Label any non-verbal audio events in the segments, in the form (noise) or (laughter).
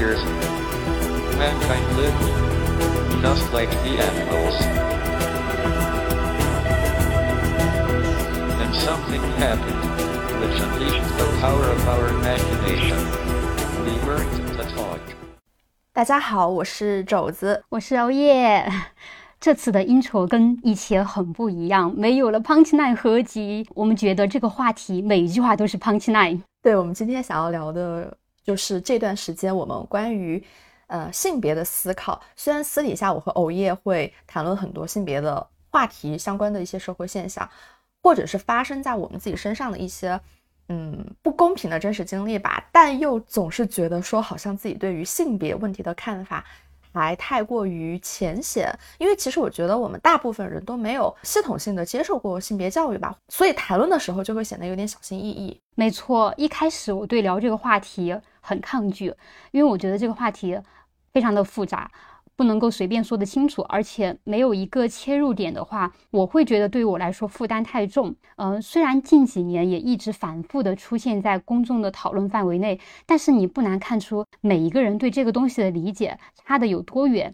years, mankind lived just like the animals. And something happened, which unleashed the power of our imagination. We learned to talk. 大家好，我是肘子。我是熬夜。这次的 intro (laughs) 跟以前很不一样，没有了 punch line 合集，我们觉得这个话题每一句话都是 punch line。对，我们今天想要聊的 就是这段时间我们关于呃性别的思考。虽然私底下我和偶夜会谈论很多性别的话题相关的一些社会现象，或者是发生在我们自己身上的一些嗯不公平的真实经历吧，但又总是觉得说好像自己对于性别问题的看法。还太过于浅显，因为其实我觉得我们大部分人都没有系统性的接受过性别教育吧，所以谈论的时候就会显得有点小心翼翼。没错，一开始我对聊这个话题很抗拒，因为我觉得这个话题非常的复杂。不能够随便说得清楚，而且没有一个切入点的话，我会觉得对于我来说负担太重。嗯，虽然近几年也一直反复的出现在公众的讨论范围内，但是你不难看出每一个人对这个东西的理解差的有多远。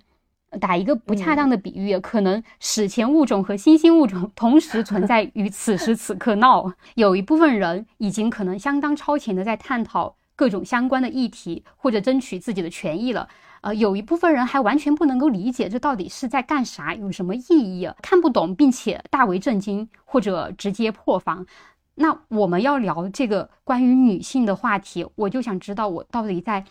打一个不恰当的比喻，可能史前物种和新兴物种同时存在于此时此刻闹。有一部分人已经可能相当超前的在探讨各种相关的议题，或者争取自己的权益了。呃，有一部分人还完全不能够理解这到底是在干啥，有什么意义，看不懂，并且大为震惊或者直接破防。那我们要聊这个关于女性的话题，我就想知道我到底在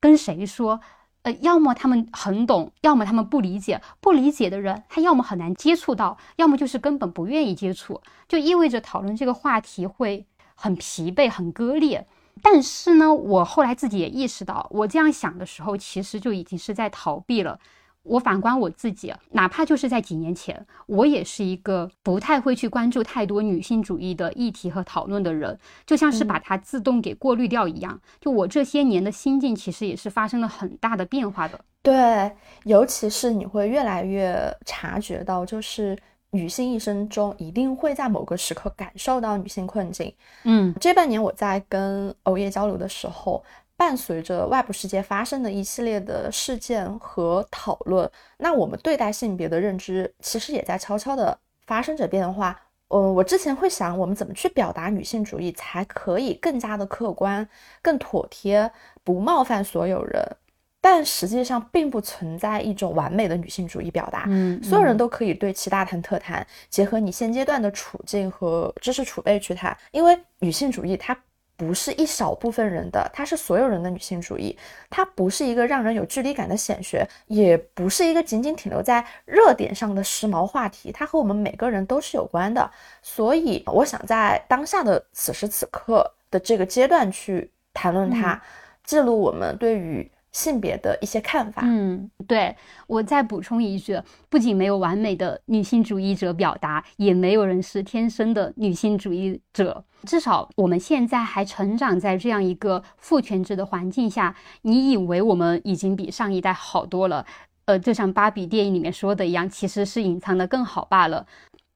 跟谁说？呃，要么他们很懂，要么他们不理解。不理解的人，他要么很难接触到，要么就是根本不愿意接触，就意味着讨论这个话题会很疲惫、很割裂。但是呢，我后来自己也意识到，我这样想的时候，其实就已经是在逃避了。我反观我自己，哪怕就是在几年前，我也是一个不太会去关注太多女性主义的议题和讨论的人，就像是把它自动给过滤掉一样。就我这些年的心境，其实也是发生了很大的变化的。对，尤其是你会越来越察觉到，就是。女性一生中一定会在某个时刻感受到女性困境。嗯，这半年我在跟欧耶交流的时候，伴随着外部世界发生的一系列的事件和讨论，那我们对待性别的认知其实也在悄悄的发生着变化。嗯，我之前会想，我们怎么去表达女性主义才可以更加的客观、更妥帖，不冒犯所有人。但实际上并不存在一种完美的女性主义表达，嗯，所有人都可以对其大谈特谈，结合你现阶段的处境和知识储备去谈，因为女性主义它不是一小部分人的，它是所有人的女性主义，它不是一个让人有距离感的显学，也不是一个仅仅停留在热点上的时髦话题，它和我们每个人都是有关的，所以我想在当下的此时此刻的这个阶段去谈论它，记录我们对于。性别的一些看法，嗯，对我再补充一句，不仅没有完美的女性主义者表达，也没有人是天生的女性主义者。至少我们现在还成长在这样一个父权制的环境下，你以为我们已经比上一代好多了，呃，就像芭比电影里面说的一样，其实是隐藏的更好罢了。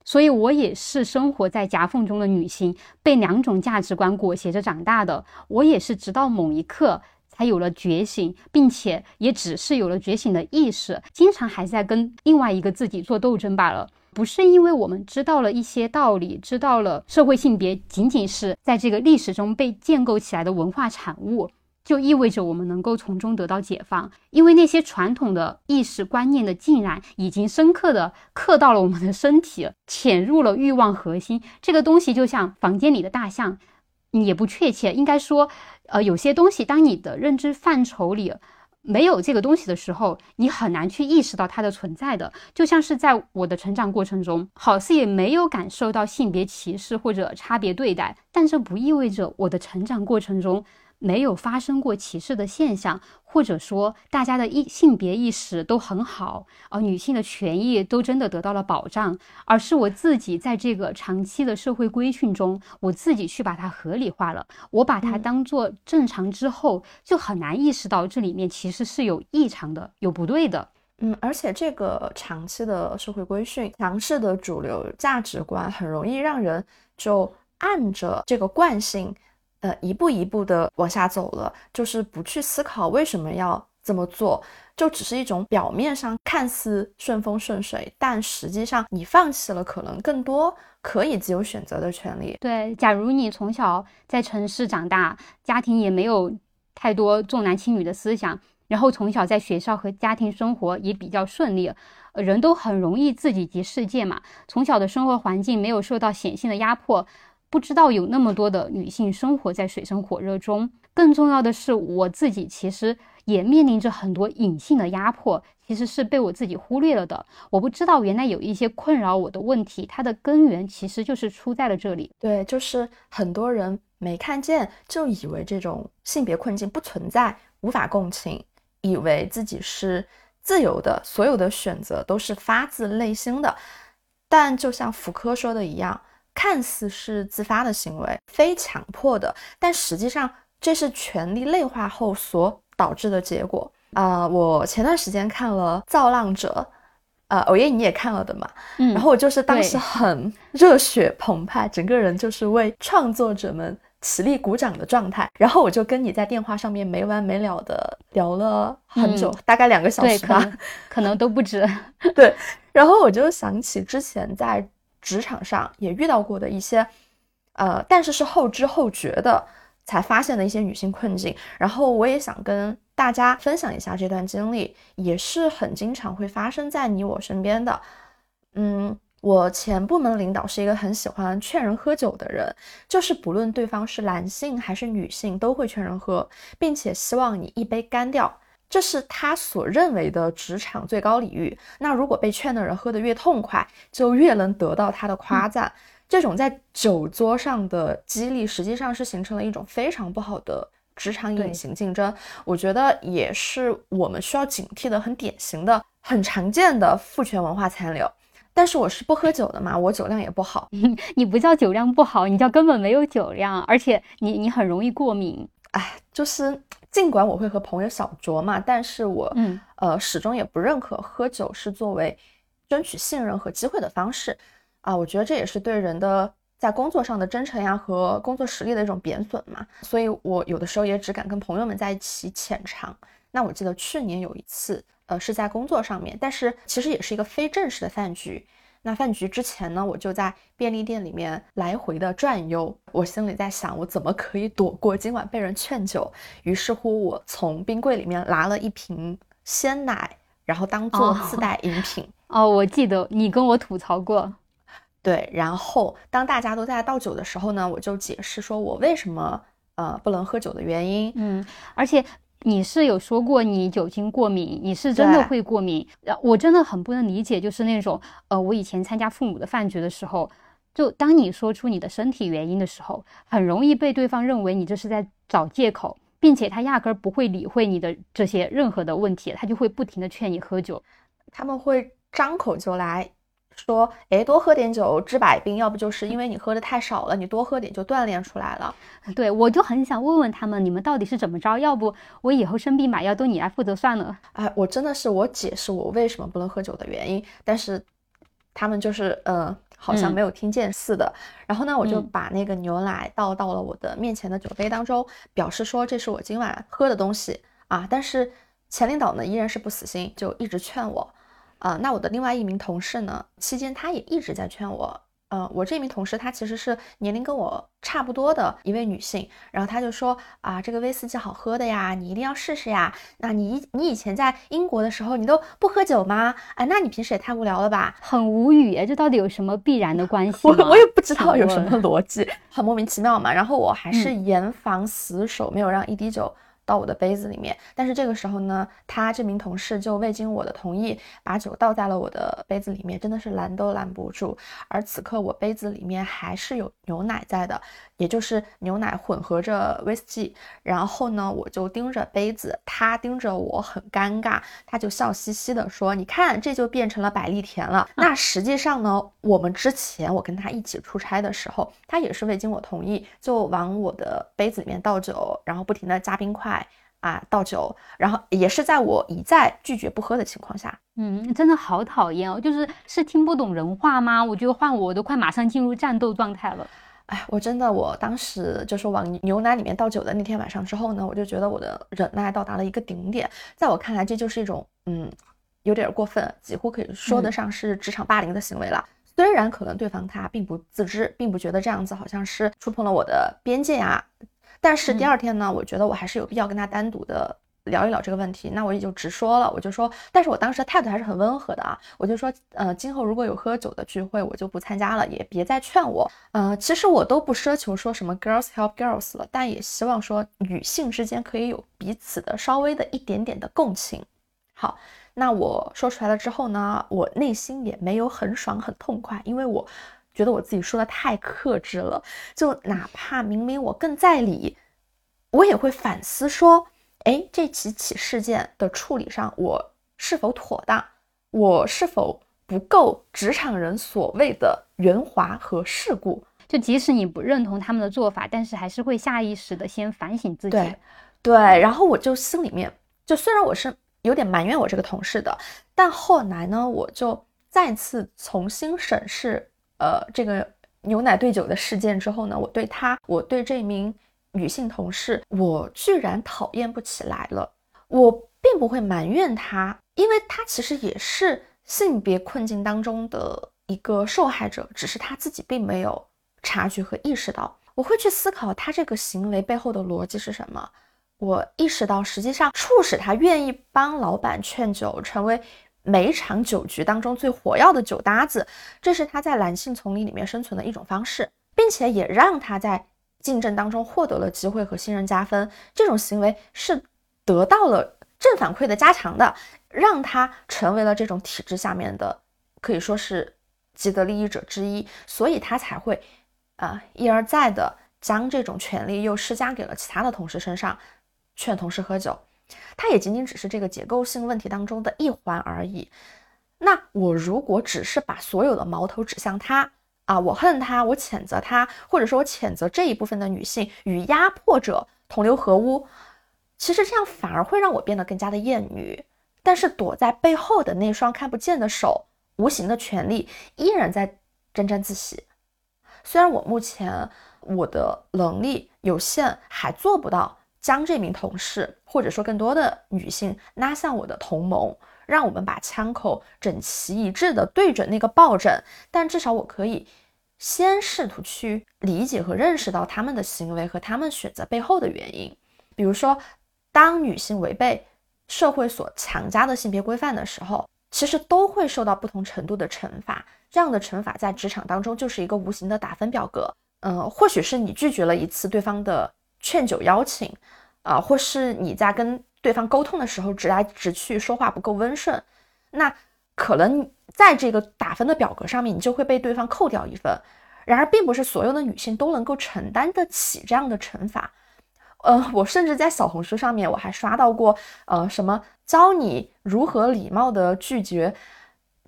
所以，我也是生活在夹缝中的女性，被两种价值观裹挟着长大的。我也是直到某一刻。才有了觉醒，并且也只是有了觉醒的意识，经常还在跟另外一个自己做斗争罢了。不是因为我们知道了一些道理，知道了社会性别仅仅是在这个历史中被建构起来的文化产物，就意味着我们能够从中得到解放。因为那些传统的意识观念的浸染，已经深刻的刻到了我们的身体，潜入了欲望核心。这个东西就像房间里的大象。也不确切，应该说，呃，有些东西，当你的认知范畴里没有这个东西的时候，你很难去意识到它的存在的。就像是在我的成长过程中，好似也没有感受到性别歧视或者差别对待，但这不意味着我的成长过程中。没有发生过歧视的现象，或者说大家的意性别意识都很好，而女性的权益都真的得到了保障，而是我自己在这个长期的社会规训中，我自己去把它合理化了，我把它当做正常之后，就很难意识到这里面其实是有异常的，有不对的。嗯，而且这个长期的社会规训、强势的主流价值观，很容易让人就按着这个惯性。呃一步一步的往下走了，就是不去思考为什么要这么做，就只是一种表面上看似顺风顺水，但实际上你放弃了可能更多可以自由选择的权利。对，假如你从小在城市长大，家庭也没有太多重男轻女的思想，然后从小在学校和家庭生活也比较顺利。人都很容易自己及世界嘛，从小的生活环境没有受到显性的压迫，不知道有那么多的女性生活在水深火热中。更重要的是，我自己其实也面临着很多隐性的压迫，其实是被我自己忽略了的。我不知道原来有一些困扰我的问题，它的根源其实就是出在了这里。对，就是很多人没看见，就以为这种性别困境不存在，无法共情，以为自己是。自由的所有的选择都是发自内心的，但就像福柯说的一样，看似是自发的行为，非强迫的，但实际上这是权力内化后所导致的结果啊！我前段时间看了《造浪者》，呃，偶夜你也看了的嘛，嗯，然后我就是当时很热血澎湃，整个人就是为创作者们。起立鼓掌的状态，然后我就跟你在电话上面没完没了的聊了很久，大概两个小时吧，可能都不止。(laughs) 对，然后我就想起之前在职场上也遇到过的一些，呃，但是是后知后觉的才发现的一些女性困境，然后我也想跟大家分享一下这段经历，也是很经常会发生在你我身边的，嗯。我前部门领导是一个很喜欢劝人喝酒的人，就是不论对方是男性还是女性，都会劝人喝，并且希望你一杯干掉，这是他所认为的职场最高礼遇。那如果被劝的人喝得越痛快，就越能得到他的夸赞。这种在酒桌上的激励，实际上是形成了一种非常不好的职场隐形竞争。我觉得也是我们需要警惕的，很典型的、很常见的父权文化残留。但是我是不喝酒的嘛，我酒量也不好。(laughs) 你不叫酒量不好，你叫根本没有酒量，而且你你很容易过敏。哎，就是尽管我会和朋友小酌嘛，但是我嗯呃始终也不认可喝酒是作为争取信任和机会的方式啊。我觉得这也是对人的在工作上的真诚呀和工作实力的一种贬损嘛。所以我有的时候也只敢跟朋友们在一起浅尝。那我记得去年有一次。呃，是在工作上面，但是其实也是一个非正式的饭局。那饭局之前呢，我就在便利店里面来回的转悠，我心里在想，我怎么可以躲过今晚被人劝酒？于是乎，我从冰柜里面拿了一瓶鲜奶，然后当做自带饮品。(laughs) 哦，我记得你跟我吐槽过。对，然后当大家都在倒酒的时候呢，我就解释说我为什么呃不能喝酒的原因。嗯，而且。你是有说过你酒精过敏，你是真的会过敏？我真的很不能理解，就是那种，呃，我以前参加父母的饭局的时候，就当你说出你的身体原因的时候，很容易被对方认为你这是在找借口，并且他压根儿不会理会你的这些任何的问题，他就会不停的劝你喝酒，他们会张口就来。说，哎，多喝点酒治百病，要不就是因为你喝的太少了，你多喝点就锻炼出来了。对，我就很想问问他们，你们到底是怎么着？要不我以后生病买药都你来负责算了。哎，我真的是我解释我为什么不能喝酒的原因，但是他们就是呃，好像没有听见似的。然后呢，我就把那个牛奶倒到了我的面前的酒杯当中，表示说这是我今晚喝的东西啊。但是前领导呢依然是不死心，就一直劝我。啊，那我的另外一名同事呢？期间他也一直在劝我。呃，我这名同事她其实是年龄跟我差不多的一位女性，然后她就说啊，这个威士忌好喝的呀，你一定要试试呀。那你你以前在英国的时候，你都不喝酒吗？哎，那你平时也太无聊了吧？很无语，这到底有什么必然的关系？我我也不知道有什么逻辑，很莫名其妙嘛。然后我还是严防死守，没有让一滴酒。到我的杯子里面，但是这个时候呢，他这名同事就未经我的同意，把酒倒在了我的杯子里面，真的是拦都拦不住。而此刻我杯子里面还是有牛奶在的，也就是牛奶混合着威士忌。然后呢，我就盯着杯子，他盯着我，很尴尬。他就笑嘻嘻的说：“你看，这就变成了百利甜了。”那实际上呢，我们之前我跟他一起出差的时候，他也是未经我同意就往我的杯子里面倒酒，然后不停的加冰块。啊，倒酒，然后也是在我一再拒绝不喝的情况下，嗯，真的好讨厌哦，就是是听不懂人话吗？我觉得换我我都快马上进入战斗状态了。哎，我真的，我当时就是往牛奶里面倒酒的那天晚上之后呢，我就觉得我的忍耐到达了一个顶点。在我看来，这就是一种嗯，有点过分，几乎可以说得上是职场霸凌的行为了。虽然可能对方他并不自知，并不觉得这样子好像是触碰了我的边界呀，但是第二天呢，我觉得我还是有必要跟他单独的。聊一聊这个问题，那我也就直说了，我就说，但是我当时的态度还是很温和的啊，我就说，呃，今后如果有喝酒的聚会，我就不参加了，也别再劝我，呃，其实我都不奢求说什么 girls help girls 了，但也希望说女性之间可以有彼此的稍微的一点点的共情。好，那我说出来了之后呢，我内心也没有很爽很痛快，因为我觉得我自己说的太克制了，就哪怕明明我更在理，我也会反思说。哎，这几起事件的处理上，我是否妥当？我是否不够职场人所谓的圆滑和世故？就即使你不认同他们的做法，但是还是会下意识的先反省自己。对，对。然后我就心里面，就虽然我是有点埋怨我这个同事的，但后来呢，我就再次重新审视，呃，这个牛奶兑酒的事件之后呢，我对他，我对这名。女性同事，我居然讨厌不起来了。我并不会埋怨她，因为她其实也是性别困境当中的一个受害者，只是她自己并没有察觉和意识到。我会去思考她这个行为背后的逻辑是什么。我意识到，实际上促使她愿意帮老板劝酒，成为每一场酒局当中最火药的酒搭子，这是他在男性丛林里面生存的一种方式，并且也让他在。竞争当中获得了机会和信任加分，这种行为是得到了正反馈的加强的，让他成为了这种体制下面的可以说是既得利益者之一，所以他才会啊一而再的将这种权利又施加给了其他的同事身上，劝同事喝酒，他也仅仅只是这个结构性问题当中的一环而已。那我如果只是把所有的矛头指向他。啊，我恨他，我谴责他，或者说我谴责这一部分的女性与压迫者同流合污。其实这样反而会让我变得更加的厌女。但是躲在背后的那双看不见的手，无形的权利依然在沾沾自喜。虽然我目前我的能力有限，还做不到将这名同事或者说更多的女性拉向我的同盟。让我们把枪口整齐一致的对准那个抱枕，但至少我可以先试图去理解和认识到他们的行为和他们选择背后的原因。比如说，当女性违背社会所强加的性别规范的时候，其实都会受到不同程度的惩罚。这样的惩罚在职场当中就是一个无形的打分表格。嗯，或许是你拒绝了一次对方的劝酒邀请，啊，或是你在跟。对方沟通的时候直来直去，说话不够温顺，那可能在这个打分的表格上面，你就会被对方扣掉一分。然而，并不是所有的女性都能够承担得起这样的惩罚。呃，我甚至在小红书上面，我还刷到过，呃，什么教你如何礼貌的拒绝。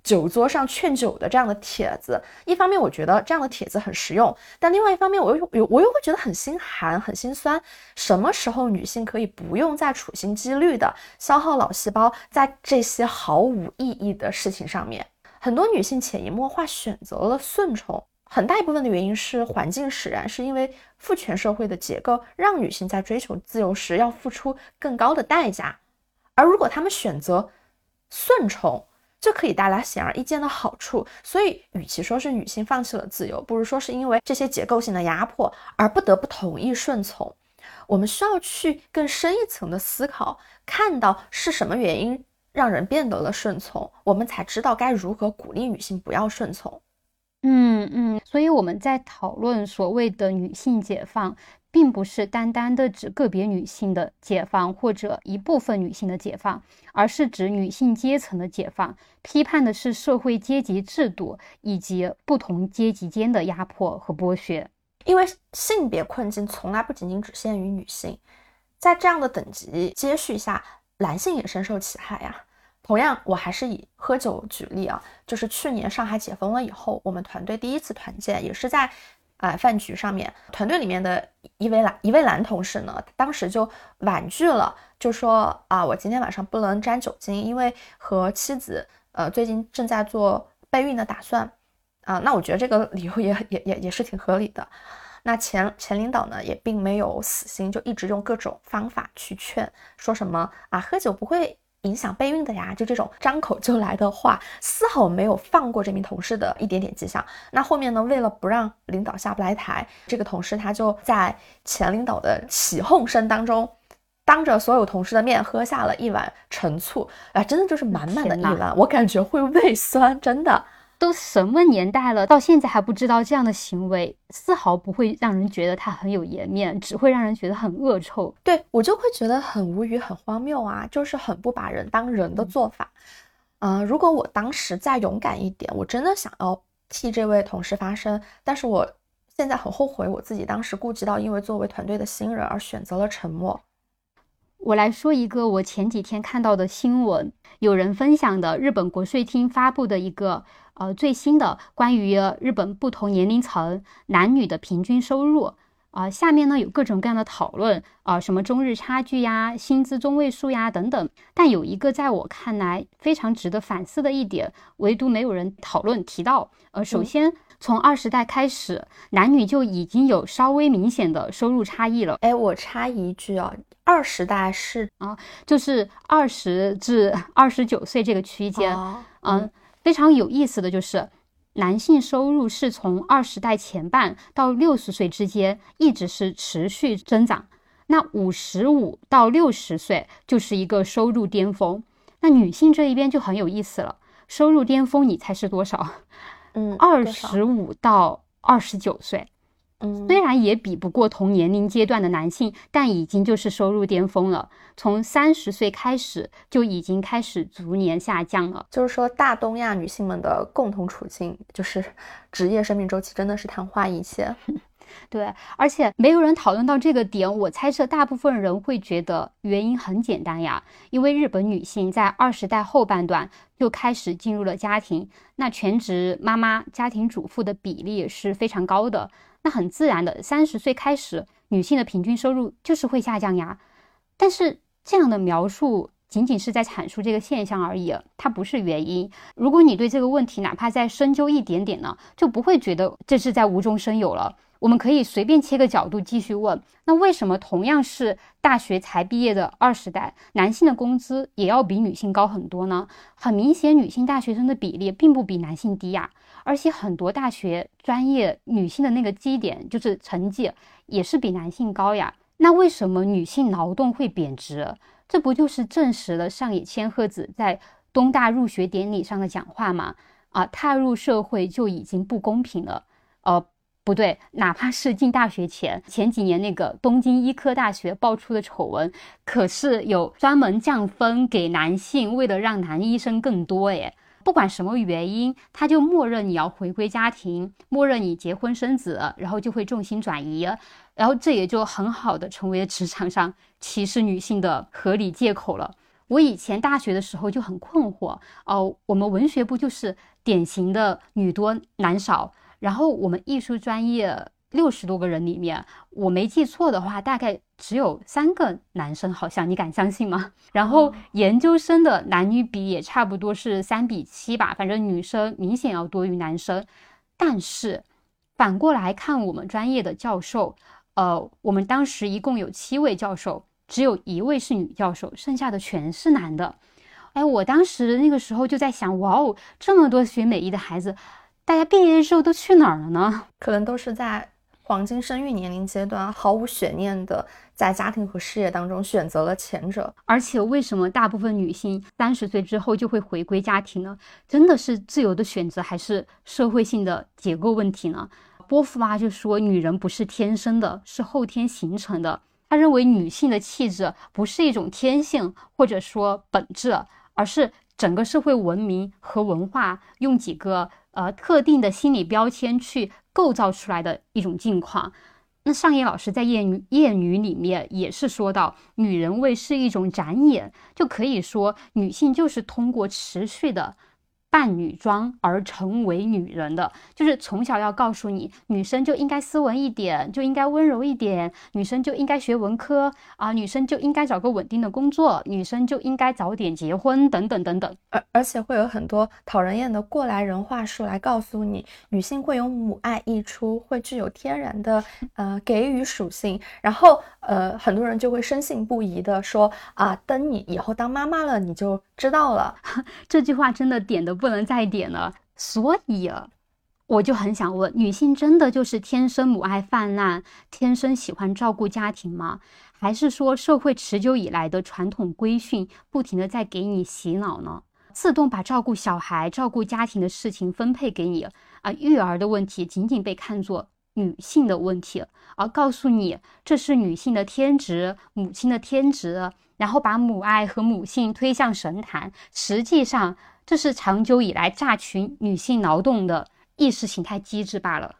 酒桌上劝酒的这样的帖子，一方面我觉得这样的帖子很实用，但另外一方面我又又我又会觉得很心寒、很心酸。什么时候女性可以不用再处心积虑的消耗脑细胞在这些毫无意义的事情上面？很多女性潜移默化选择了顺从，很大一部分的原因是环境使然，是因为父权社会的结构让女性在追求自由时要付出更高的代价。而如果她们选择顺从，就可以带来显而易见的好处，所以与其说是女性放弃了自由，不如说是因为这些结构性的压迫而不得不同意顺从。我们需要去更深一层的思考，看到是什么原因让人变得了顺从，我们才知道该如何鼓励女性不要顺从。嗯嗯，所以我们在讨论所谓的女性解放。并不是单单的指个别女性的解放或者一部分女性的解放，而是指女性阶层的解放。批判的是社会阶级制度以及不同阶级间的压迫和剥削。因为性别困境从来不仅仅只限于女性，在这样的等级接续下，男性也深受其害呀。同样，我还是以喝酒举例啊，就是去年上海解封了以后，我们团队第一次团建也是在。啊，饭局上面，团队里面的一位男一位男同事呢，当时就婉拒了，就说啊，我今天晚上不能沾酒精，因为和妻子呃最近正在做备孕的打算啊。那我觉得这个理由也也也也是挺合理的。那前前领导呢，也并没有死心，就一直用各种方法去劝，说什么啊，喝酒不会影响备孕的呀，就这种张口就来的话，丝毫没有放过这名同事的一点点迹象。那后面呢，为了不让领导下不来台，这个同事他就在前领导的起哄声当中。当着所有同事的面喝下了一碗陈醋，啊，真的就是满满的一碗，我感觉会胃酸，真的。都什么年代了，到现在还不知道这样的行为丝毫不会让人觉得他很有颜面，只会让人觉得很恶臭。对我就会觉得很无语、很荒谬啊，就是很不把人当人的做法。嗯，如果我当时再勇敢一点，我真的想要替这位同事发声，但是我现在很后悔，我自己当时顾及到，因为作为团队的新人而选择了沉默。我来说一个我前几天看到的新闻，有人分享的日本国税厅发布的一个呃最新的关于日本不同年龄层男女的平均收入啊，下面呢有各种各样的讨论啊，什么中日差距呀、薪资中位数呀等等，但有一个在我看来非常值得反思的一点，唯独没有人讨论提到。呃，首先从二十代开始，男女就已经有稍微明显的收入差异了。哎，我插一句啊。二十代是啊，就是二十至二十九岁这个区间，嗯，非常有意思的就是，男性收入是从二十代前半到六十岁之间一直是持续增长，那五十五到六十岁就是一个收入巅峰，那女性这一边就很有意思了，收入巅峰你猜是多少？嗯，二十五到二十九岁。虽然也比不过同年龄阶段的男性，但已经就是收入巅峰了。从三十岁开始就已经开始逐年下降了。就是说，大东亚女性们的共同处境就是职业生命周期真的是昙花一现。(laughs) 对，而且没有人讨论到这个点。我猜测大部分人会觉得原因很简单呀，因为日本女性在二十代后半段就开始进入了家庭，那全职妈妈、家庭主妇的比例是非常高的。那很自然的，三十岁开始，女性的平均收入就是会下降呀。但是这样的描述仅仅是在阐述这个现象而已，它不是原因。如果你对这个问题哪怕再深究一点点呢，就不会觉得这是在无中生有了。我们可以随便切个角度继续问：那为什么同样是大学才毕业的二十代，男性的工资也要比女性高很多呢？很明显，女性大学生的比例并不比男性低呀。而且很多大学专业女性的那个基点就是成绩也是比男性高呀。那为什么女性劳动会贬值？这不就是证实了上野千鹤子在东大入学典礼上的讲话吗？啊，踏入社会就已经不公平了。呃，不对，哪怕是进大学前前几年那个东京医科大学爆出的丑闻，可是有专门降分给男性，为了让男医生更多。诶，不管什么原因，他就默认你要回归家庭，默认你结婚生子，然后就会重心转移，然后这也就很好的成为了职场上歧视女性的合理借口了。我以前大学的时候就很困惑哦，我们文学部就是典型的女多男少，然后我们艺术专业。六十多个人里面，我没记错的话，大概只有三个男生，好像你敢相信吗？然后研究生的男女比也差不多是三比七吧，反正女生明显要多于男生。但是反过来看，我们专业的教授，呃，我们当时一共有七位教授，只有一位是女教授，剩下的全是男的。哎，我当时那个时候就在想，哇哦，这么多学美艺的孩子，大家毕业的时候都去哪儿了呢？可能都是在。黄金生育年龄阶段，毫无悬念的在家庭和事业当中选择了前者。而且，为什么大部分女性三十岁之后就会回归家庭呢？真的是自由的选择，还是社会性的结构问题呢？波伏娃就说，女人不是天生的，是后天形成的。他认为，女性的气质不是一种天性，或者说本质，而是整个社会文明和文化用几个呃特定的心理标签去。构造出来的一种境况。那尚野老师在《谚语谚语》里面也是说到，女人味是一种展演，就可以说女性就是通过持续的扮女装而成为女人的，就是从小要告诉你，女生就应该斯文一点，就应该温柔一点，女生就应该学文科啊，女生就应该找个稳定的工作，女生就应该早点结婚，等等等等。而而且会有很多讨人厌的过来人话术来告诉你，女性会有母爱溢出，会具有天然的呃给予属性，然后呃很多人就会深信不疑的说啊，等你以后当妈妈了，你就知道了。(laughs) 这句话真的点的。不能再点了，所以我就很想问：女性真的就是天生母爱泛滥，天生喜欢照顾家庭吗？还是说社会持久以来的传统规训不停的在给你洗脑呢？自动把照顾小孩、照顾家庭的事情分配给你啊？育儿的问题仅仅被看作女性的问题，而告诉你这是女性的天职、母亲的天职，然后把母爱和母性推向神坛，实际上。这是长久以来榨取女性劳动的意识形态机制罢了。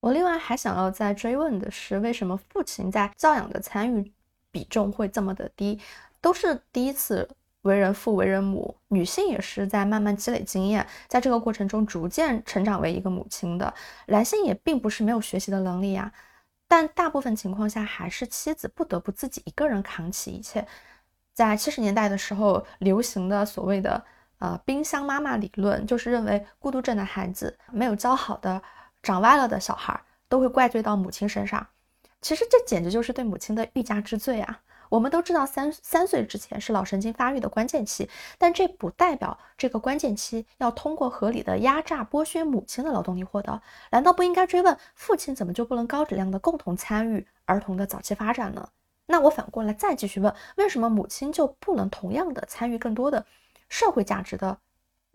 我另外还想要再追问的是，为什么父亲在教养的参与比重会这么的低？都是第一次为人父、为人母，女性也是在慢慢积累经验，在这个过程中逐渐成长为一个母亲的。男性也并不是没有学习的能力呀，但大部分情况下还是妻子不得不自己一个人扛起一切。在七十年代的时候流行的所谓的。呃，冰箱妈妈理论就是认为孤独症的孩子没有教好的，长歪了的小孩都会怪罪到母亲身上。其实这简直就是对母亲的欲加之罪啊！我们都知道三三岁之前是脑神经发育的关键期，但这不代表这个关键期要通过合理的压榨剥削母亲的劳动力获得。难道不应该追问父亲怎么就不能高质量的共同参与儿童的早期发展呢？那我反过来再继续问，为什么母亲就不能同样的参与更多的？社会价值的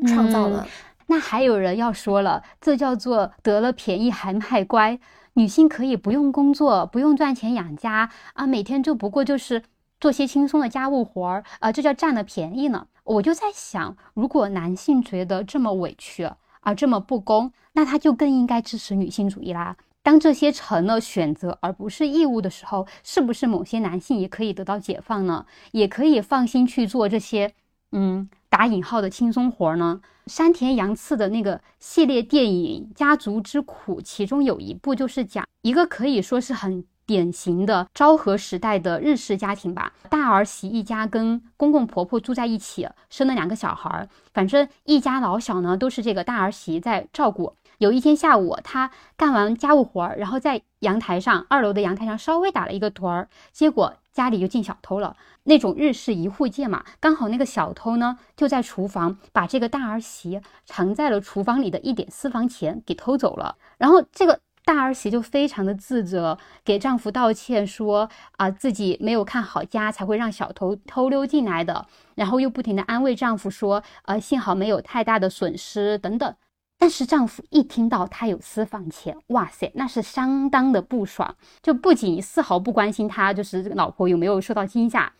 创造了，那还有人要说了，这叫做得了便宜还卖乖。女性可以不用工作，不用赚钱养家啊，每天就不过就是做些轻松的家务活儿啊，这叫占了便宜呢。我就在想，如果男性觉得这么委屈啊，这么不公，那他就更应该支持女性主义啦。当这些成了选择而不是义务的时候，是不是某些男性也可以得到解放呢？也可以放心去做这些，嗯。打引号的轻松活呢？山田洋次的那个系列电影《家族之苦》，其中有一部就是讲一个可以说是很典型的昭和时代的日式家庭吧。大儿媳一家跟公公婆婆住在一起，生了两个小孩儿，反正一家老小呢都是这个大儿媳在照顾。有一天下午，她干完家务活儿，然后在阳台上二楼的阳台上稍微打了一个盹儿，结果。家里就进小偷了，那种日式一户建嘛，刚好那个小偷呢就在厨房，把这个大儿媳藏在了厨房里的一点私房钱给偷走了。然后这个大儿媳就非常的自责，给丈夫道歉说啊自己没有看好家，才会让小偷偷溜进来的。然后又不停的安慰丈夫说，呃幸好没有太大的损失等等。但是丈夫一听到她有私房钱，哇塞，那是相当的不爽，就不仅丝毫不关心她，就是这个老婆有没有受到惊吓，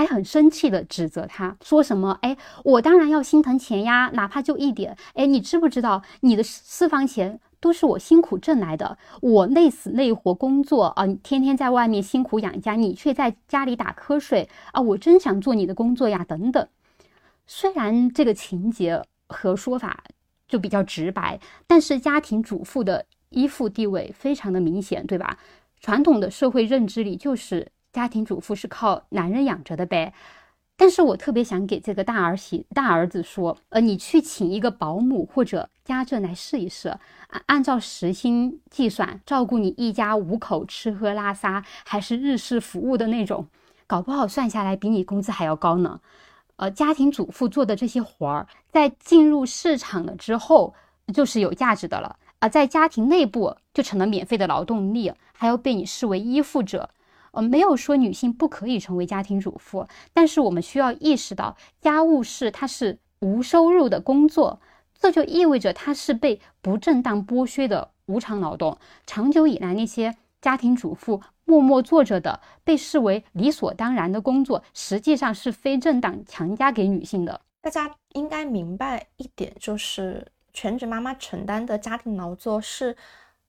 还很生气的指责他，说什么？哎，我当然要心疼钱呀，哪怕就一点。哎，你知不知道你的私房钱都是我辛苦挣来的，我累死累活工作啊，天天在外面辛苦养家，你却在家里打瞌睡啊，我真想做你的工作呀，等等。虽然这个情节和说法。就比较直白，但是家庭主妇的依附地位非常的明显，对吧？传统的社会认知里就是家庭主妇是靠男人养着的呗。但是我特别想给这个大儿媳、大儿子说，呃，你去请一个保姆或者家政来试一试，按按照时薪计算，照顾你一家五口吃喝拉撒，还是日式服务的那种，搞不好算下来比你工资还要高呢。呃，家庭主妇做的这些活儿，在进入市场了之后，就是有价值的了啊，在家庭内部就成了免费的劳动力，还要被你视为依附者。呃，没有说女性不可以成为家庭主妇，但是我们需要意识到，家务事它是无收入的工作，这就意味着它是被不正当剥削的无偿劳动。长久以来，那些家庭主妇。默默做着的，被视为理所当然的工作，实际上是非正当强加给女性的。大家应该明白一点，就是全职妈妈承担的家庭劳作是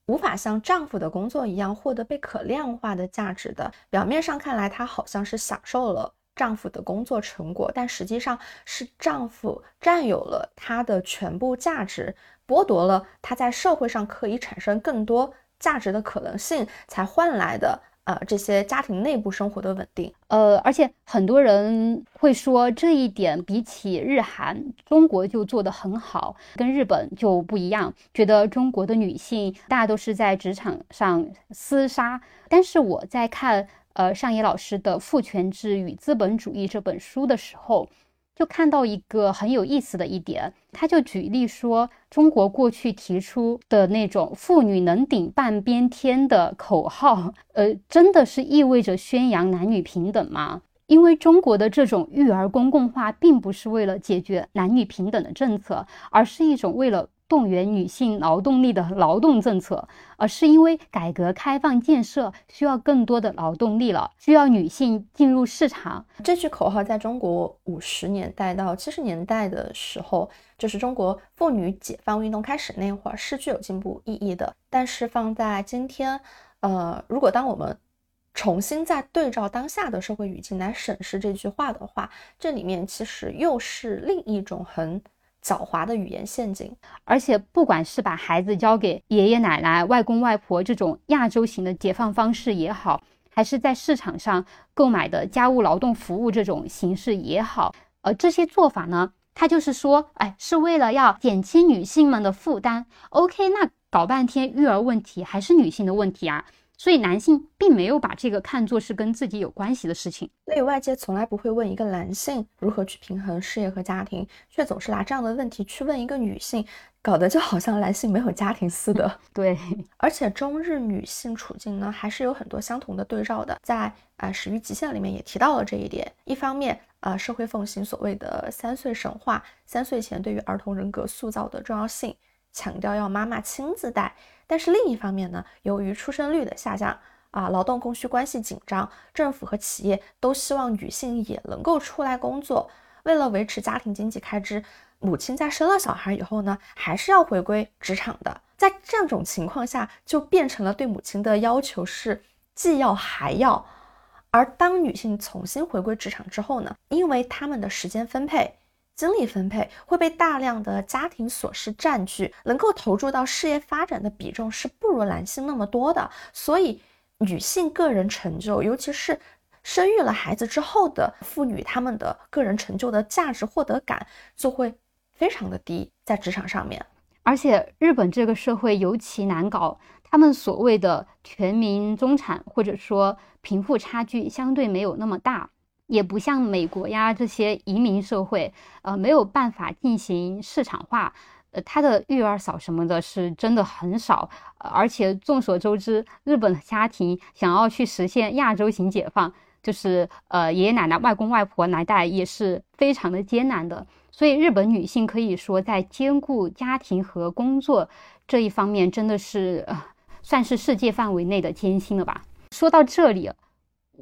无法像丈夫的工作一样获得被可量化的价值的。表面上看来，她好像是享受了丈夫的工作成果，但实际上是丈夫占有了她的全部价值，剥夺了她在社会上可以产生更多价值的可能性，才换来的。呃，这些家庭内部生活的稳定，呃，而且很多人会说这一点比起日韩，中国就做得很好，跟日本就不一样，觉得中国的女性大都是在职场上厮杀。但是我在看呃上野老师的《父权制与资本主义》这本书的时候。就看到一个很有意思的一点，他就举例说，中国过去提出的那种“妇女能顶半边天”的口号，呃，真的是意味着宣扬男女平等吗？因为中国的这种育儿公共化，并不是为了解决男女平等的政策，而是一种为了。动员女性劳动力的劳动政策，而是因为改革开放建设需要更多的劳动力了，需要女性进入市场。这句口号在中国五十年代到七十年代的时候，就是中国妇女解放运动开始那会儿，是具有进步意义的。但是放在今天，呃，如果当我们重新再对照当下的社会语境来审视这句话的话，这里面其实又是另一种很。狡猾的语言陷阱，而且不管是把孩子交给爷爷奶奶、外公外婆这种亚洲型的解放方式也好，还是在市场上购买的家务劳动服务这种形式也好，呃，这些做法呢，它就是说，哎，是为了要减轻女性们的负担。OK，那搞半天育儿问题还是女性的问题啊。所以男性并没有把这个看作是跟自己有关系的事情。所以外界从来不会问一个男性如何去平衡事业和家庭，却总是拿这样的问题去问一个女性，搞得就好像男性没有家庭似的。(laughs) 对，而且中日女性处境呢，还是有很多相同的对照的。在啊《始于极限》里面也提到了这一点。一方面啊，社会奉行所谓的三岁神话，三岁前对于儿童人格塑造的重要性，强调要妈妈亲自带。但是另一方面呢，由于出生率的下降啊，劳动供需关系紧张，政府和企业都希望女性也能够出来工作。为了维持家庭经济开支，母亲在生了小孩以后呢，还是要回归职场的。在这种情况下，就变成了对母亲的要求是既要还要。而当女性重新回归职场之后呢，因为她们的时间分配。精力分配会被大量的家庭琐事占据，能够投注到事业发展的比重是不如男性那么多的，所以女性个人成就，尤其是生育了孩子之后的妇女，她们的个人成就的价值获得感就会非常的低，在职场上面。而且日本这个社会尤其难搞，他们所谓的全民中产或者说贫富差距相对没有那么大。也不像美国呀这些移民社会，呃，没有办法进行市场化，呃，他的育儿嫂什么的是真的很少，而且众所周知，日本家庭想要去实现亚洲型解放，就是呃爷爷奶奶、外公外婆来带也是非常的艰难的，所以日本女性可以说在兼顾家庭和工作这一方面，真的是呃算是世界范围内的艰辛了吧。说到这里。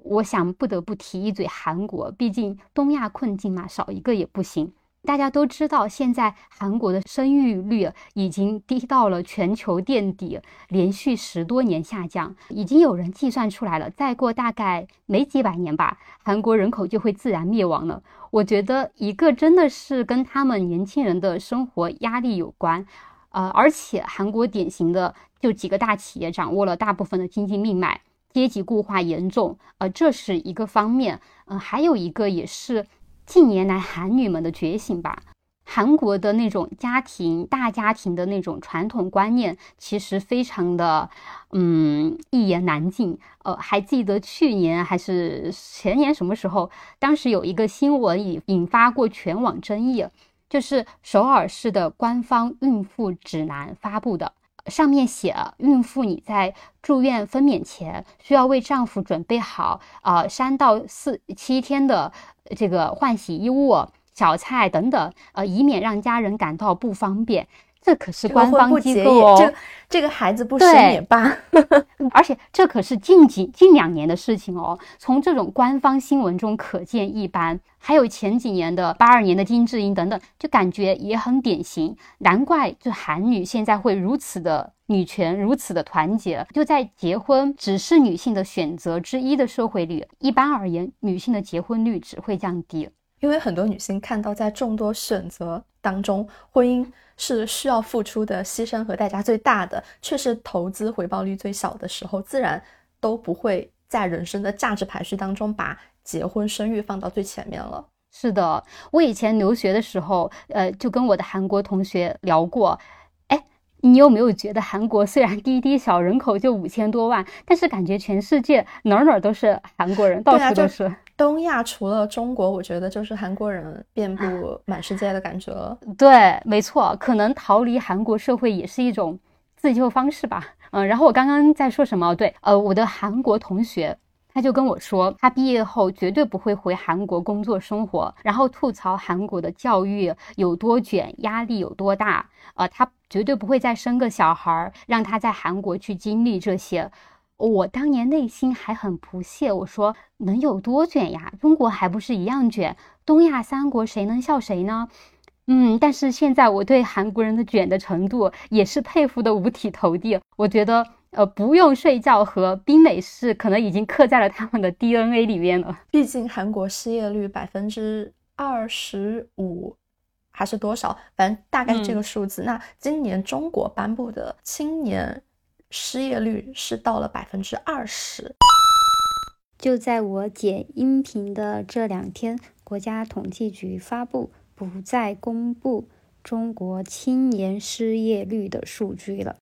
我想不得不提一嘴韩国，毕竟东亚困境嘛，少一个也不行。大家都知道，现在韩国的生育率已经低到了全球垫底，连续十多年下降。已经有人计算出来了，再过大概没几百年吧，韩国人口就会自然灭亡了。我觉得一个真的是跟他们年轻人的生活压力有关，呃，而且韩国典型的就几个大企业掌握了大部分的经济命脉。阶级固化严重，呃，这是一个方面，嗯，还有一个也是近年来韩女们的觉醒吧。韩国的那种家庭大家庭的那种传统观念，其实非常的，嗯，一言难尽。呃，还记得去年还是前年什么时候，当时有一个新闻引引发过全网争议，就是首尔市的官方孕妇指南发布的。上面写，孕妇你在住院分娩前需要为丈夫准备好呃三到四七天的这个换洗衣物、小菜等等，呃，以免让家人感到不方便。这可是官方机构哦。这这个孩子不生也罢。(laughs) 而且这可是近几近两年的事情哦，从这种官方新闻中可见一斑。还有前几年的八二年的金智英等等，就感觉也很典型。难怪就韩女现在会如此的女权，如此的团结。就在结婚只是女性的选择之一的社会里，一般而言，女性的结婚率只会降低。因为很多女性看到，在众多选择当中，婚姻是需要付出的牺牲和代价最大的，却是投资回报率最小的时候，自然都不会在人生的价值排序当中把结婚生育放到最前面了。是的，我以前留学的时候，呃，就跟我的韩国同学聊过。哎，你有没有觉得韩国虽然滴滴小，人口就五千多万，但是感觉全世界哪儿哪儿都是韩国人，到处都是。东亚除了中国，我觉得就是韩国人遍布 (clears throat) 满世界的感觉了。对，没错，可能逃离韩国社会也是一种自救方式吧。嗯，然后我刚刚在说什么？对，呃，我的韩国同学。他就跟我说，他毕业后绝对不会回韩国工作生活，然后吐槽韩国的教育有多卷，压力有多大。呃，他绝对不会再生个小孩儿，让他在韩国去经历这些。我当年内心还很不屑，我说能有多卷呀？中国还不是一样卷？东亚三国谁能笑谁呢？嗯，但是现在我对韩国人的卷的程度也是佩服的五体投地。我觉得，呃，不用睡觉和冰美式可能已经刻在了他们的 DNA 里面了。毕竟韩国失业率百分之二十五还是多少，反正大概是这个数字。那今年中国颁布的青年失业率是到了百分之二十。就在我剪音频的这两天，国家统计局发布不再公布中国青年失业率的数据了。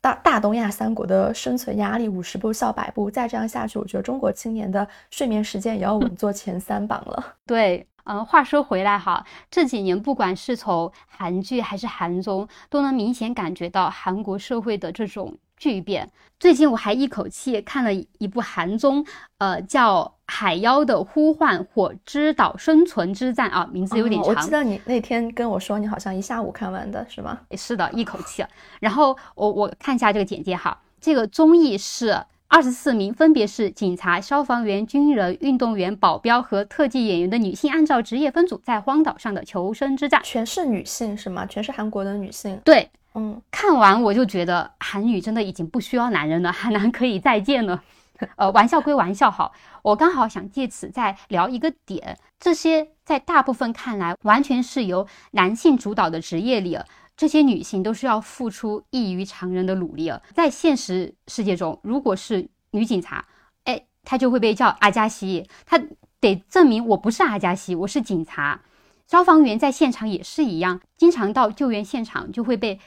大大东亚三国的生存压力五十步笑百步，再这样下去，我觉得中国青年的睡眠时间也要稳坐前三榜了。(laughs) 对，嗯，话说回来哈，这几年不管是从韩剧还是韩综，都能明显感觉到韩国社会的这种巨变。最近我还一口气看了一部韩综，呃，叫《海妖的呼唤：火之岛生存之战》啊，名字有点长。哦我记得你那天跟我说，你好像一下午看完的是吗？是的，一口气。然后我我看一下这个简介哈，这个综艺是二十四名，分别是警察、消防员、军人、运动员、保镖和特技演员的女性，按照职业分组在荒岛上的求生之战。全是女性是吗？全是韩国的女性。对，嗯，看完我就觉得韩语真的已经不需要男人了，韩男可以再见了。(laughs) 呃，玩笑归玩笑好，我刚好想借此再聊一个点，这些在大部分看来完全是由男性主导的职业里，这些女性都是要付出异于常人的努力了。在现实世界中，如果是女警察，哎，她就会被叫阿加西，她得证明我不是阿加西，我是警察。消防员在现场也是一样，经常到救援现场就会被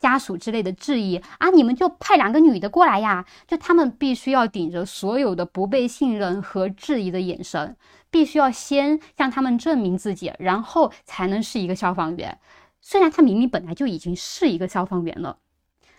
家属之类的质疑啊，你们就派两个女的过来呀，就他们必须要顶着所有的不被信任和质疑的眼神，必须要先向他们证明自己，然后才能是一个消防员。虽然他明明本来就已经是一个消防员了。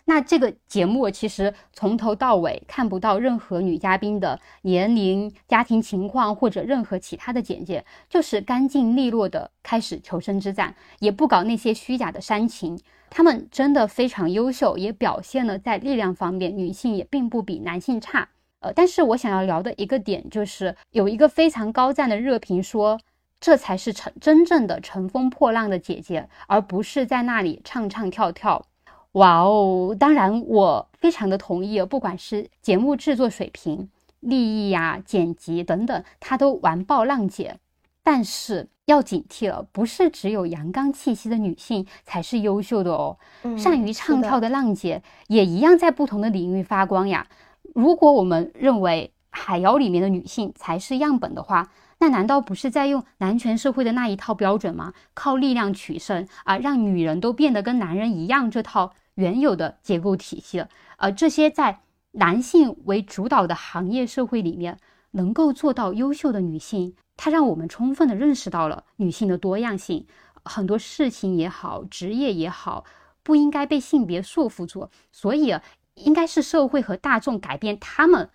那这个节目其实从头到尾看不到任何女嘉宾的年龄、家庭情况或者任何其他的简介，就是干净利落的开始求生之战，也不搞那些虚假的煽情。他们真的非常优秀，也表现了在力量方面，女性也并不比男性差。呃，但是我想要聊的一个点就是，有一个非常高赞的热评说，这才是乘真正的乘风破浪的姐姐，而不是在那里唱唱跳跳。哇哦！当然，我非常的同意，不管是节目制作水平、立意呀、剪辑等等，她都完爆浪姐。但是要警惕了，不是只有阳刚气息的女性才是优秀的哦，嗯善于唱跳的。的浪姐也一样在不同的领域发光呀。如果我们认为海妖里面的女性才是样本的话，那难道不是在用男权社会的那一套标准吗？靠力量取胜啊，让女人都变得跟男人一样，这套原有的结构体系，呃，这些在男性为主导的行业社会里面能够做到优秀的女性，它让我们充分的认识到了女性的多样性，很多事情也好，职业也好，不应该被性别束缚住，所以应该是社会和大众改变他们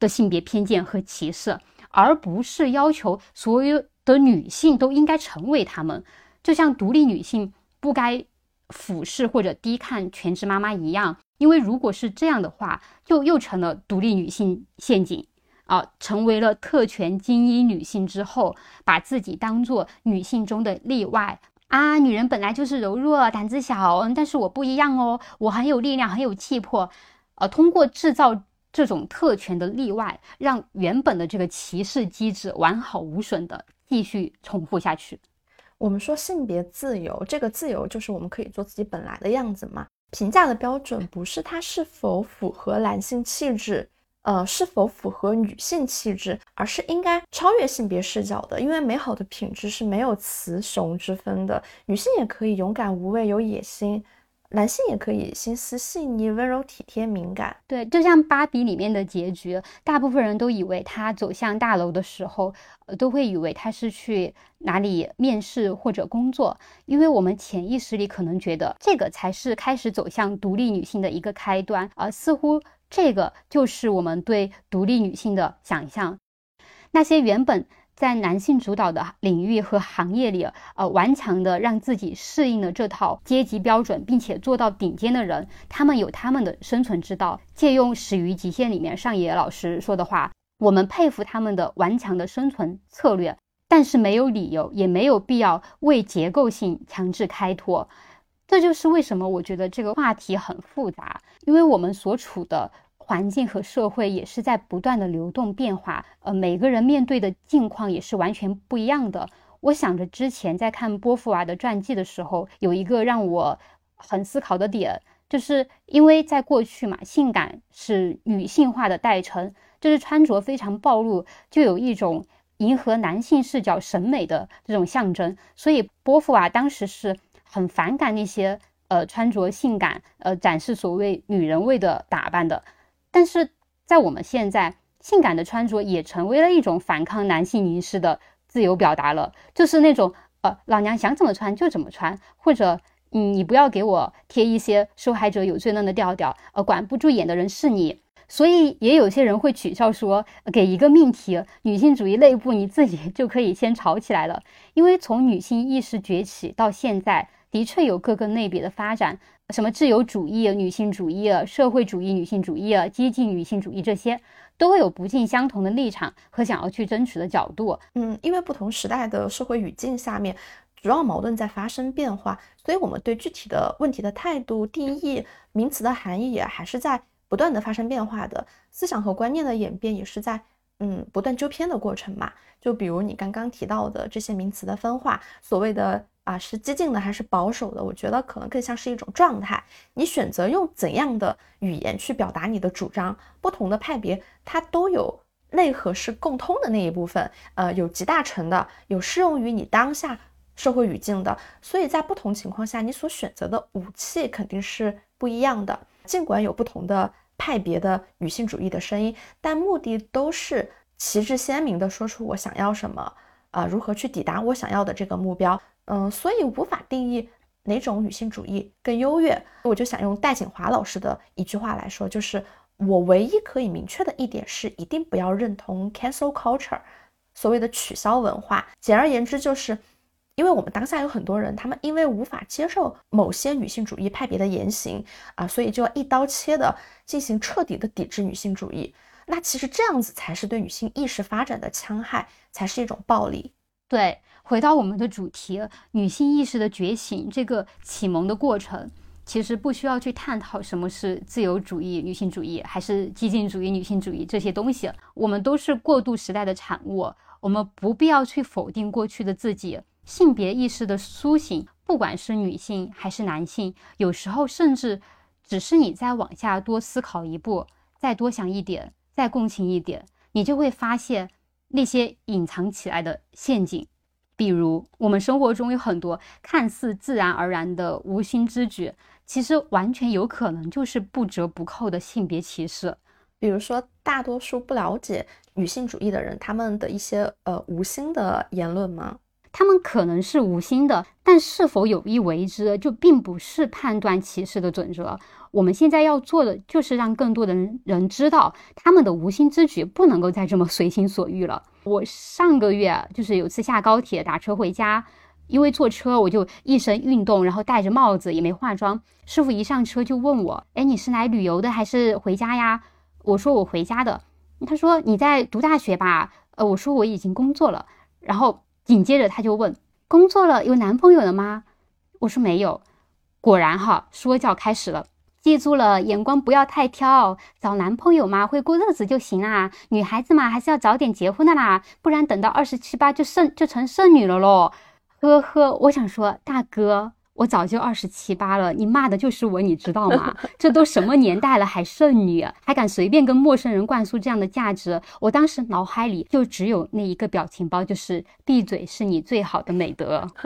的性别偏见和歧视，而不是要求所有的女性都应该成为他们。就像独立女性不该俯视或者低看全职妈妈一样，因为如果是这样的话，就又成了独立女性陷阱。啊，成为了特权精英女性之后，把自己当做女性中的例外。啊，女人本来就是柔弱、胆子小，但是我不一样哦，我很有力量、很有气魄，呃，通过制造这种特权的例外，让原本的这个歧视机制完好无损的继续重复下去。我们说性别自由，这个自由就是我们可以做自己本来的样子嘛。评价的标准不是它是否符合男性气质，呃，是否符合女性气质，而是应该超越性别视角的。因为美好的品质是没有雌雄之分的，女性也可以勇敢无畏、有野心。男性也可以心思细腻、温柔体贴、敏感。对，就像芭比里面的结局，大部分人都以为他走向大楼的时候，呃，都会以为他是去哪里面试或者工作，因为我们潜意识里可能觉得这个才是开始走向独立女性的一个开端，而似乎这个就是我们对独立女性的想象。那些原本。在男性主导的领域和行业里，呃，顽强的让自己适应了这套阶级标准，并且做到顶尖的人，他们有他们的生存之道。借用《始于极限》里面上野老师说的话，我们佩服他们的顽强的生存策略，但是没有理由，也没有必要为结构性强制开脱。这就是为什么我觉得这个话题很复杂，因为我们所处的。环境和社会也是在不断的流动变化，呃，每个人面对的境况也是完全不一样的。我想着之前在看波伏娃的传记的时候，有一个让我很思考的点，就是因为在过去嘛，性感是女性化的代称，就是穿着非常暴露，就有一种迎合男性视角审美的这种象征，所以波伏娃当时是很反感那些呃穿着性感、呃展示所谓女人味的打扮的。但是在我们现在，性感的穿着也成为了一种反抗男性凝视的自由表达了，就是那种呃，老娘想怎么穿就怎么穿，或者嗯，你不要给我贴一些受害者有罪论的调调，呃，管不住眼的人是你。所以也有些人会取笑说，给一个命题，女性主义内部你自己就可以先吵起来了，因为从女性意识崛起到现在，的确有各个类别的发展。什么自由主义、女性主义、社会主义、女性主义、激进女性主义，这些都会有不尽相同的立场和想要去争取的角度。嗯，因为不同时代的社会语境下面，主要矛盾在发生变化，所以我们对具体的问题的态度、定义、名词的含义也还是在不断的发生变化的。思想和观念的演变也是在嗯不断纠偏的过程嘛。就比如你刚刚提到的这些名词的分化，所谓的。啊，是激进的还是保守的？我觉得可能更像是一种状态。你选择用怎样的语言去表达你的主张，不同的派别它都有内核是共通的那一部分，呃，有集大成的，有适用于你当下社会语境的。所以在不同情况下，你所选择的武器肯定是不一样的。尽管有不同的派别的女性主义的声音，但目的都是旗帜鲜明的说出我想要什么，啊，如何去抵达我想要的这个目标。嗯，所以无法定义哪种女性主义更优越。我就想用戴锦华老师的一句话来说，就是我唯一可以明确的一点是，一定不要认同 cancel culture，所谓的取消文化。简而言之，就是因为我们当下有很多人，他们因为无法接受某些女性主义派别的言行啊，所以就要一刀切的进行彻底的抵制女性主义。那其实这样子才是对女性意识发展的戕害，才是一种暴力。对。回到我们的主题，女性意识的觉醒这个启蒙的过程，其实不需要去探讨什么是自由主义女性主义，还是激进主义女性主义这些东西。我们都是过渡时代的产物，我们不必要去否定过去的自己。性别意识的苏醒，不管是女性还是男性，有时候甚至只是你再往下多思考一步，再多想一点，再共情一点，你就会发现那些隐藏起来的陷阱。比如，我们生活中有很多看似自然而然的无心之举，其实完全有可能就是不折不扣的性别歧视。比如说，大多数不了解女性主义的人，他们的一些呃无心的言论吗？他们可能是无心的，但是否有意为之，就并不是判断歧视的准则。我们现在要做的，就是让更多的人知道，他们的无心之举不能够再这么随心所欲了。我上个月就是有次下高铁打车回家，因为坐车我就一身运动，然后戴着帽子也没化妆。师傅一上车就问我：“哎，你是来旅游的还是回家呀？”我说：“我回家的。”他说：“你在读大学吧？”呃，我说：“我已经工作了。”然后紧接着他就问：“工作了有男朋友了吗？”我说：“没有。”果然哈，说教开始了。记住了，眼光不要太挑，找男朋友嘛，会过日子就行啦。女孩子嘛，还是要早点结婚的啦，不然等到二十七八就剩就成剩女了喽。呵呵，我想说，大哥，我早就二十七八了，你骂的就是我，你知道吗？这都什么年代了，还剩女，还敢随便跟陌生人灌输这样的价值？我当时脑海里就只有那一个表情包，就是闭嘴是你最好的美德。(laughs)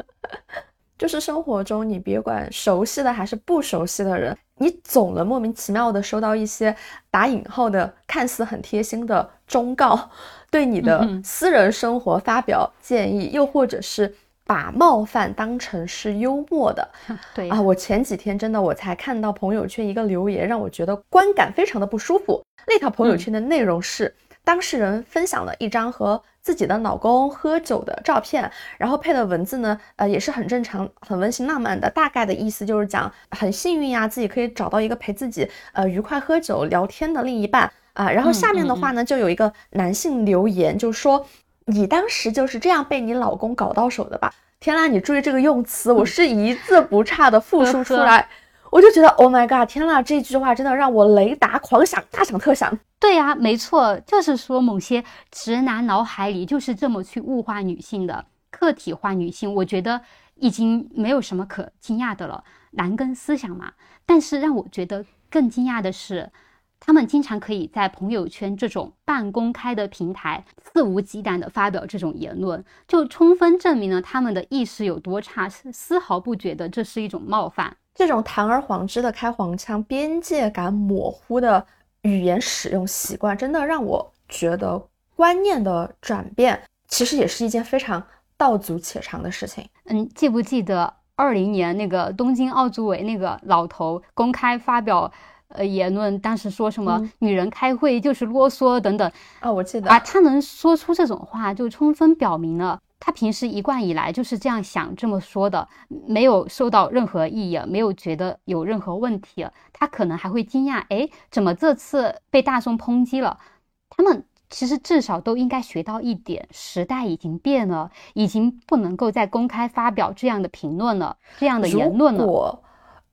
就是生活中，你别管熟悉的还是不熟悉的人，你总能莫名其妙的收到一些打引号的看似很贴心的忠告，对你的私人生活发表建议，又或者是把冒犯当成是幽默的。(laughs) 对啊，我前几天真的我才看到朋友圈一个留言，让我觉得观感非常的不舒服。那条朋友圈的内容是。当事人分享了一张和自己的老公喝酒的照片，然后配的文字呢，呃，也是很正常、很温馨浪漫的。大概的意思就是讲很幸运呀，自己可以找到一个陪自己呃愉快喝酒聊天的另一半啊。然后下面的话呢，就有一个男性留言，就说你当时就是这样被你老公搞到手的吧？天啦，你注意这个用词，我是一字不差的复述出来，我就觉得 Oh my god，天啦，这句话真的让我雷达狂响，大响特响。对呀，没错，就是说某些直男脑海里就是这么去物化女性的，客体化女性，我觉得已经没有什么可惊讶的了，男根思想嘛。但是让我觉得更惊讶的是，他们经常可以在朋友圈这种半公开的平台肆无忌惮地发表这种言论，就充分证明了他们的意识有多差，是丝毫不觉得这是一种冒犯。这种堂而皇之的开黄腔，边界感模糊的。语言使用习惯真的让我觉得观念的转变，其实也是一件非常道阻且长的事情。嗯，记不记得二零年那个东京奥组委那个老头公开发表呃言论，当时说什么女人开会就是啰嗦等等啊？我记得啊，他能说出这种话，就充分表明了。他平时一贯以来就是这样想这么说的，没有受到任何异议，没有觉得有任何问题。他可能还会惊讶，哎，怎么这次被大众抨击了？他们其实至少都应该学到一点，时代已经变了，已经不能够再公开发表这样的评论了，这样的言论了。如果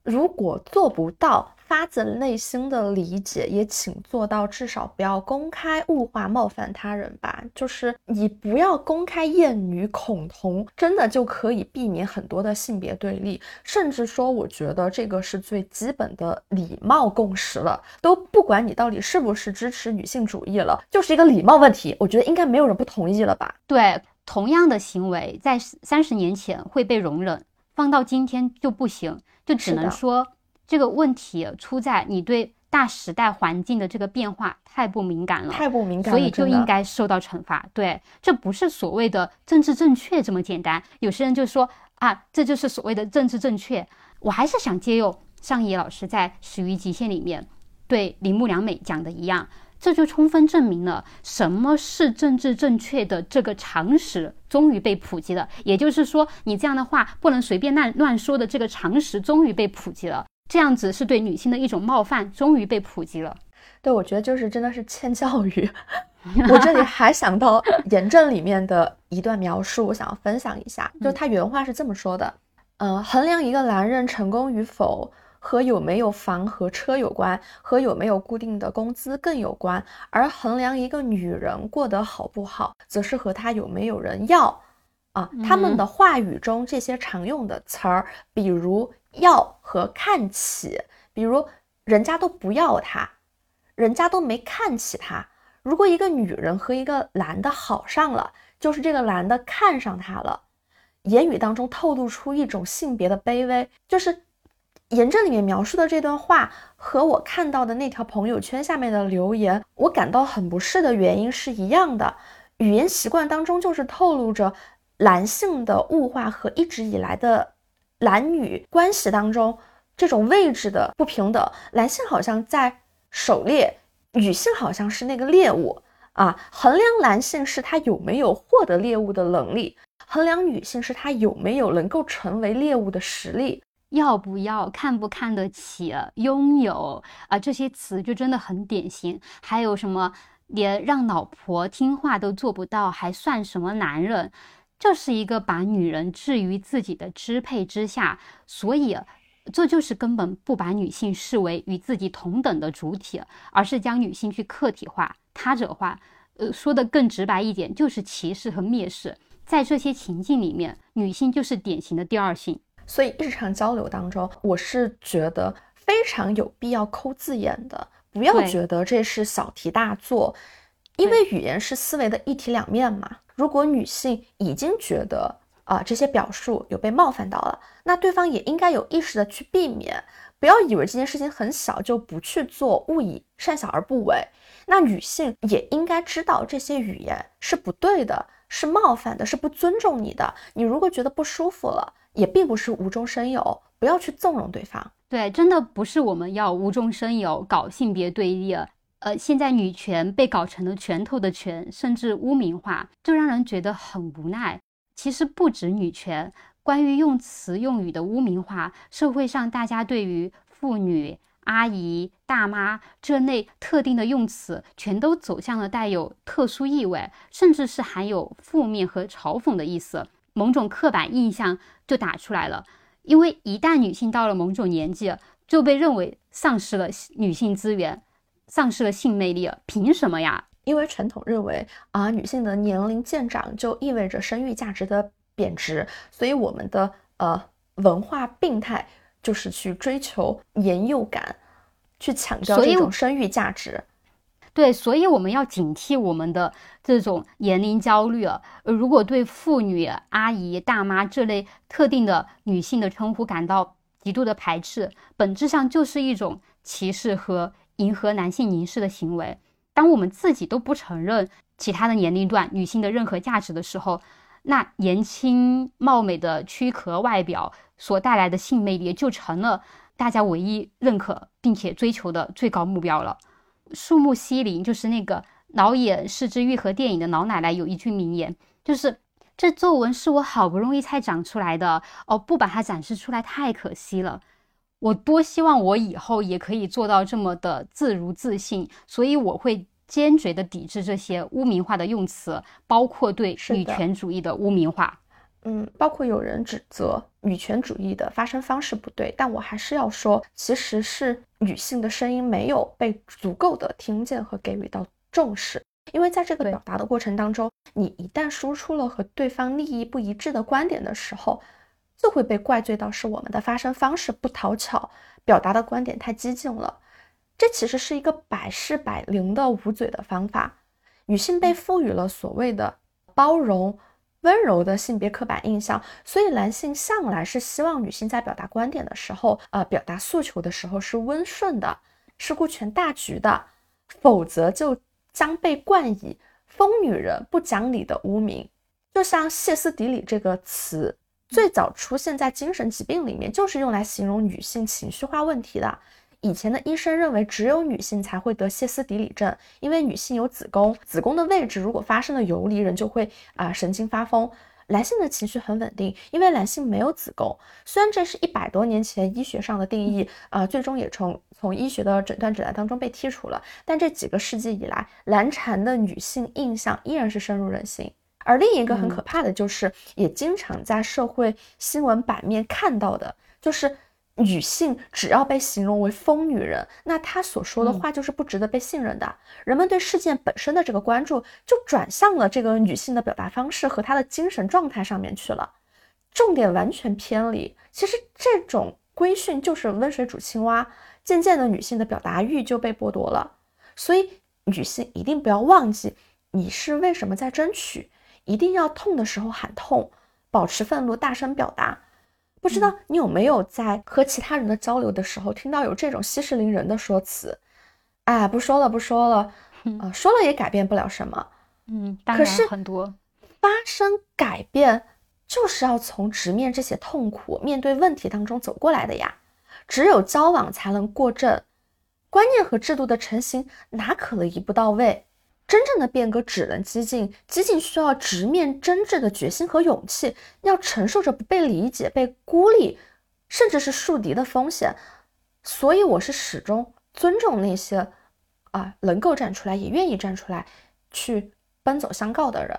如果做不到。发自内心的理解，也请做到至少不要公开物化冒犯他人吧。就是你不要公开厌女恐同，真的就可以避免很多的性别对立。甚至说，我觉得这个是最基本的礼貌共识了。都不管你到底是不是支持女性主义了，就是一个礼貌问题。我觉得应该没有人不同意了吧？对，同样的行为在三十年前会被容忍，放到今天就不行，就只能说。这个问题出在你对大时代环境的这个变化太不敏感了，太不敏感，所以就应该受到惩罚。对，这不是所谓的政治正确这么简单。有些人就说啊，这就是所谓的政治正确。我还是想借用上野老师在《始于极限》里面对铃木良美讲的一样，这就充分证明了什么是政治正确的这个常识终于被普及了。也就是说，你这样的话不能随便乱乱说的这个常识终于被普及了。这样子是对女性的一种冒犯，终于被普及了。对，我觉得就是真的是欠教育。(laughs) 我这里还想到炎症里面的一段描述，我想要分享一下。就他原话是这么说的：嗯，衡量一个男人成功与否和有没有房和车有关，和有没有固定的工资更有关；而衡量一个女人过得好不好，则是和她有没有人要。啊，他们的话语中这些常用的词儿，比如。要和看起，比如人家都不要他，人家都没看起他。如果一个女人和一个男的好上了，就是这个男的看上她了。言语当中透露出一种性别的卑微，就是言这里面描述的这段话和我看到的那条朋友圈下面的留言，我感到很不适的原因是一样的。语言习惯当中就是透露着男性的物化和一直以来的。男女关系当中这种位置的不平等，男性好像在狩猎，女性好像是那个猎物啊。衡量男性是他有没有获得猎物的能力，衡量女性是他有没有能够成为猎物的实力。要不要看不看得起拥有啊？这些词就真的很典型。还有什么连让老婆听话都做不到，还算什么男人？这是一个把女人置于自己的支配之下，所以这就是根本不把女性视为与自己同等的主体，而是将女性去客体化、他者化。呃，说的更直白一点，就是歧视和蔑视。在这些情境里面，女性就是典型的第二性。所以日常交流当中，我是觉得非常有必要抠字眼的，不要觉得这是小题大做，因为语言是思维的一体两面嘛。如果女性已经觉得啊这些表述有被冒犯到了，那对方也应该有意识的去避免，不要以为这件事情很小就不去做，勿以善小而不为。那女性也应该知道这些语言是不对的，是冒犯的，是不尊重你的。你如果觉得不舒服了。也并不是无中生有，不要去纵容对方。对，真的不是我们要无中生有搞性别对立。呃，现在女权被搞成了拳头的拳，甚至污名化，就让人觉得很无奈。其实不止女权，关于用词用语的污名化，社会上大家对于妇女、阿姨、大妈这类特定的用词，全都走向了带有特殊意味，甚至是含有负面和嘲讽的意思。某种刻板印象就打出来了，因为一旦女性到了某种年纪，就被认为丧失了女性资源，丧失了性魅力了，凭什么呀？因为传统认为啊，女性的年龄渐长就意味着生育价值的贬值，所以我们的呃文化病态就是去追求年幼感，去强调这种生育价值。对，所以我们要警惕我们的这种年龄焦虑啊，如果对妇女、阿姨、大妈这类特定的女性的称呼感到极度的排斥，本质上就是一种歧视和迎合男性凝视的行为。当我们自己都不承认其他的年龄段女性的任何价值的时候，那年轻貌美的躯壳外表所带来的性魅力就成了大家唯一认可并且追求的最高目标了。树木希林就是那个老演《视之愈合》电影的老奶奶，有一句名言，就是这皱纹是我好不容易才长出来的哦，不把它展示出来太可惜了。我多希望我以后也可以做到这么的自如自信，所以我会坚决的抵制这些污名化的用词，包括对女权主义的污名化。嗯，包括有人指责女权主义的发声方式不对，但我还是要说，其实是女性的声音没有被足够的听见和给予到重视。因为在这个表达的过程当中，你一旦输出了和对方利益不一致的观点的时候，就会被怪罪到是我们的发声方式不讨巧，表达的观点太激进了。这其实是一个百试百灵的捂嘴的方法。女性被赋予了所谓的包容。温柔的性别刻板印象，所以男性向来是希望女性在表达观点的时候，呃，表达诉求的时候是温顺的，是顾全大局的，否则就将被冠以疯女人、不讲理的污名。就像歇斯底里这个词，最早出现在精神疾病里面，就是用来形容女性情绪化问题的。以前的医生认为，只有女性才会得歇斯底里症，因为女性有子宫，子宫的位置如果发生了游离，人就会啊神经发疯。男性的情绪很稳定，因为男性没有子宫。虽然这是一百多年前医学上的定义，啊，最终也从从医学的诊断指南当中被剔除了。但这几个世纪以来，难缠的女性印象依然是深入人心。而另一个很可怕的就是，也经常在社会新闻版面看到的，就是。女性只要被形容为疯女人，那她所说的话就是不值得被信任的。人们对事件本身的这个关注就转向了这个女性的表达方式和她的精神状态上面去了，重点完全偏离。其实这种规训就是温水煮青蛙，渐渐的女性的表达欲就被剥夺了。所以女性一定不要忘记，你是为什么在争取，一定要痛的时候喊痛，保持愤怒，大声表达。不知道你有没有在和其他人的交流的时候听到有这种息事宁人的说辞？哎，不说了，不说了，啊，说了也改变不了什么。嗯，可是很多发生改变就是要从直面这些痛苦、面对问题当中走过来的呀。只有交往才能过正，观念和制度的成型哪可能一步到位？真正的变革只能激进，激进需要直面真挚的决心和勇气，要承受着不被理解、被孤立，甚至是树敌的风险。所以，我是始终尊重那些啊能够站出来，也愿意站出来去奔走相告的人。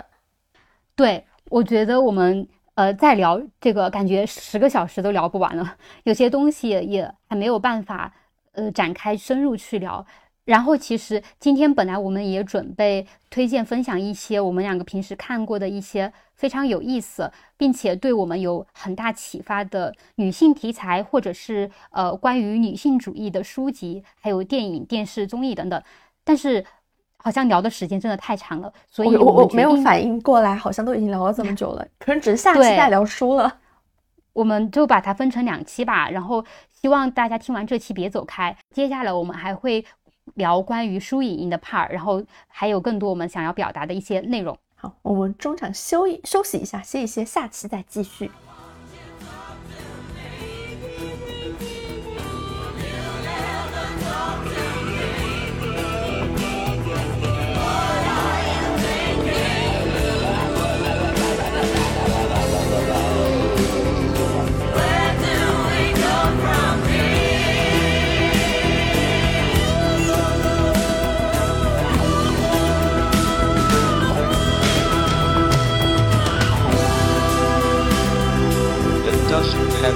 对，我觉得我们呃再聊这个，感觉十个小时都聊不完了，有些东西也还没有办法呃展开深入去聊。然后，其实今天本来我们也准备推荐分享一些我们两个平时看过的一些非常有意思，并且对我们有很大启发的女性题材，或者是呃关于女性主义的书籍，还有电影、电视、综艺等等。但是好像聊的时间真的太长了，所以我 (laughs) 我没有反应过来，好像都已经聊了这么久了，可能只是下期再聊书了。我们就把它分成两期吧，然后希望大家听完这期别走开，接下来我们还会。聊关于书影音的 part，然后还有更多我们想要表达的一些内容。好，我们中场休一休息一下，歇一歇，下期再继续。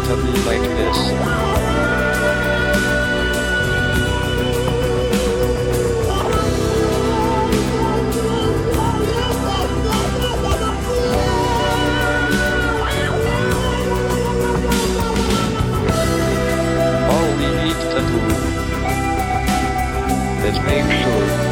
have like this. Let's make sure